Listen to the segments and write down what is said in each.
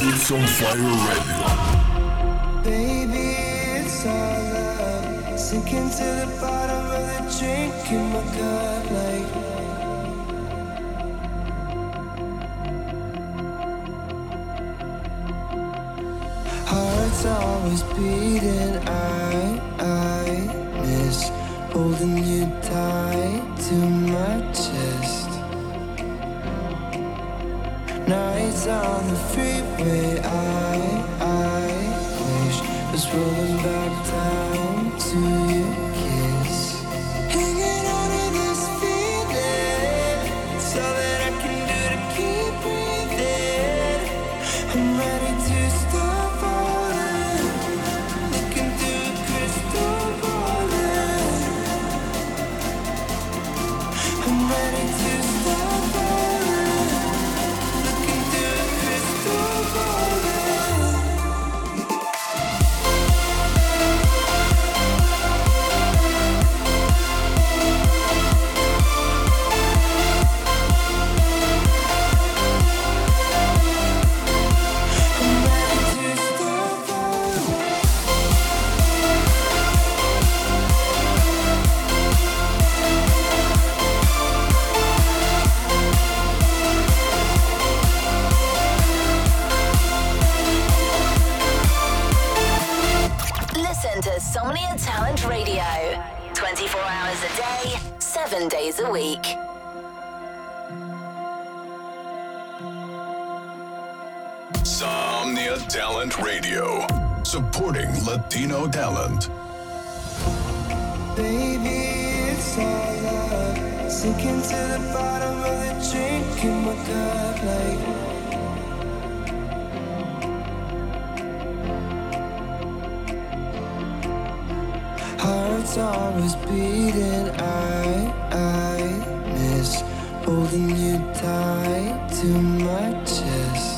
It's on fire. Baby, it's all love. Sinking to the bottom of the drink in my cup like. Heart's always beating. I, I miss holding you tight to my chest. Nights on the freeway, I, I wish was rolling back down to Latino talent. Baby, it's all. Sinking to the bottom of the drink in my cup like. Heart's always beating. I, I miss holding you tight to my chest.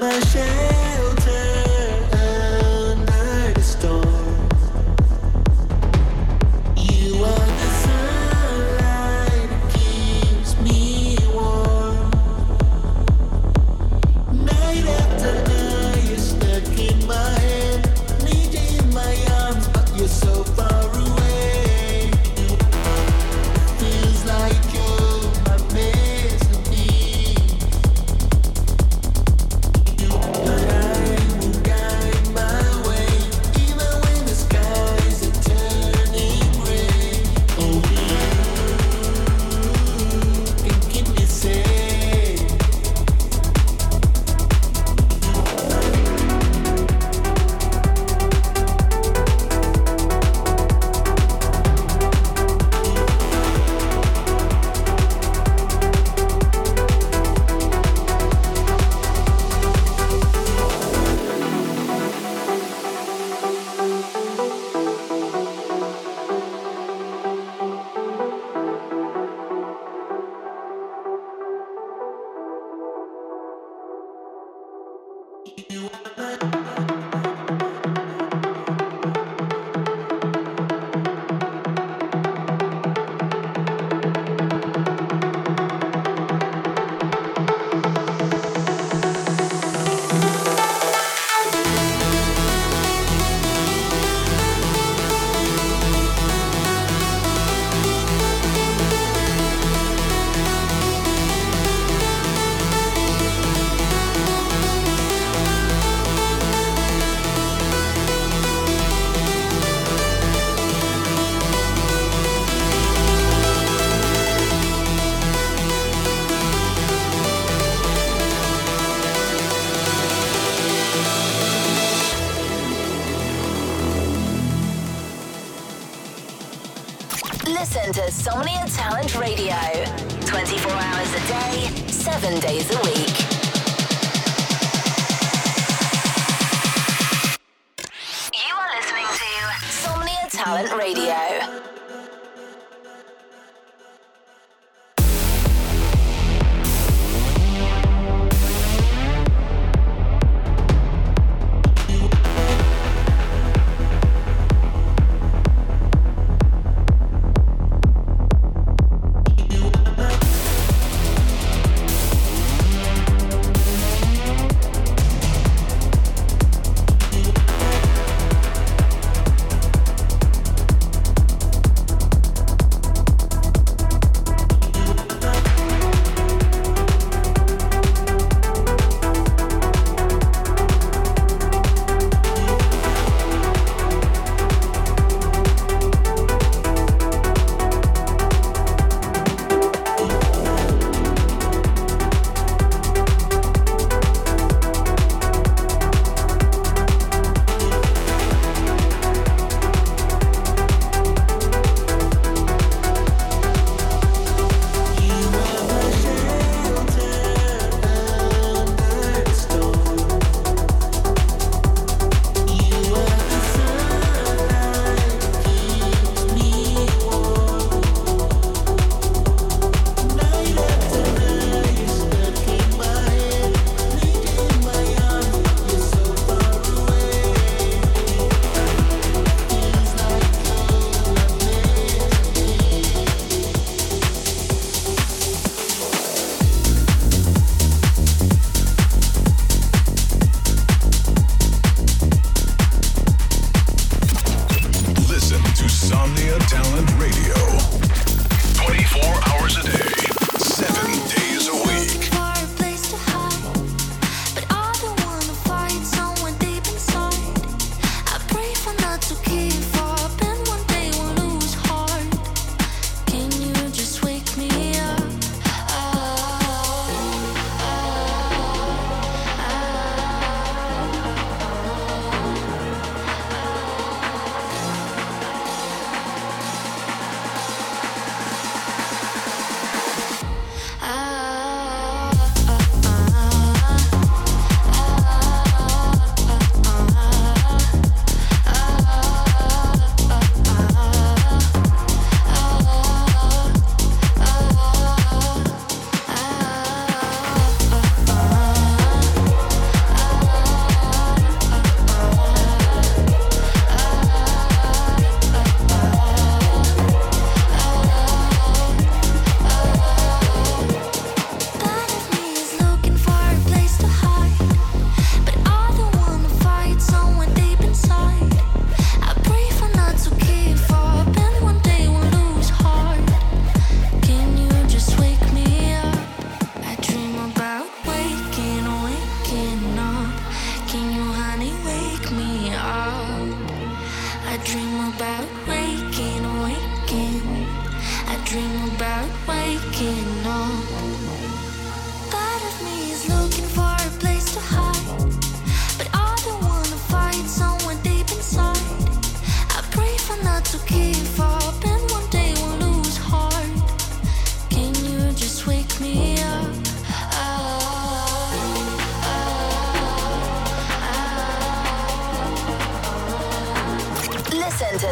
But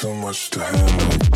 Too much to handle.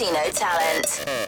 Latino talent.